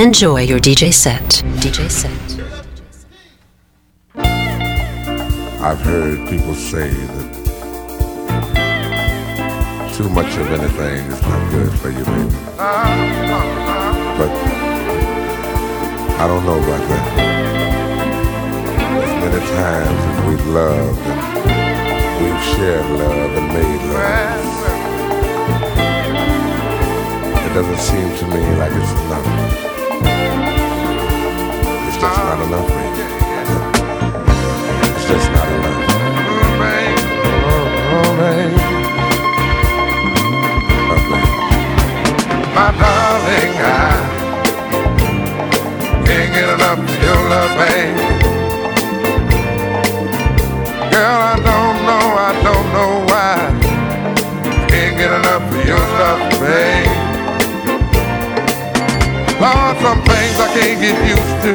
Enjoy your DJ set. DJ set. I've heard people say that too much of anything is not good for you, baby. But I don't know about that. As many times as we've loved and we've shared love and made love, it doesn't seem to me like it's enough. It's just not enough for you. It's just not enough. Oh, oh, my darling, I can't get enough of your love, baby. Girl, I don't know, I don't know why. Can't get enough of your love, baby. Lord, some things I can't get used to,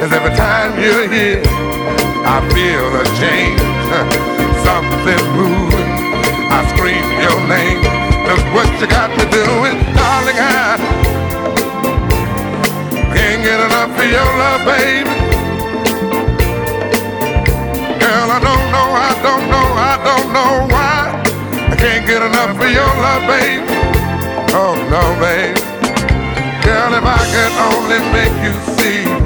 is every time you're here, I feel a change something moving. I scream your name. Look what you got me doing, darling. I can't get enough of your love, baby. Girl, I don't know, I don't know, I don't know why. I can't get enough of your love, baby. Oh no, baby. Girl, if I could only make you see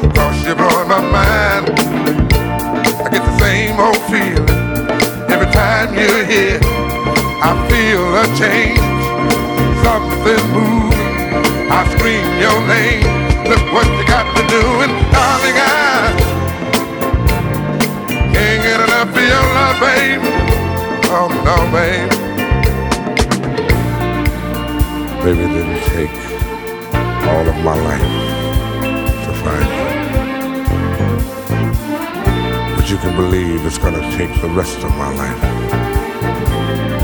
You're blowing my mind. I get the same old feeling every time you're here. I feel a change, something moving. I scream your name. Look what you got me doing, darling. I can't get enough of your love, baby. Oh no, baby. Baby, didn't take all of my life you. Can believe it's gonna take the rest of my life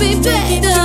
gonna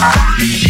Yeah.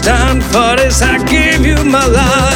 Down. For this, I give you my life.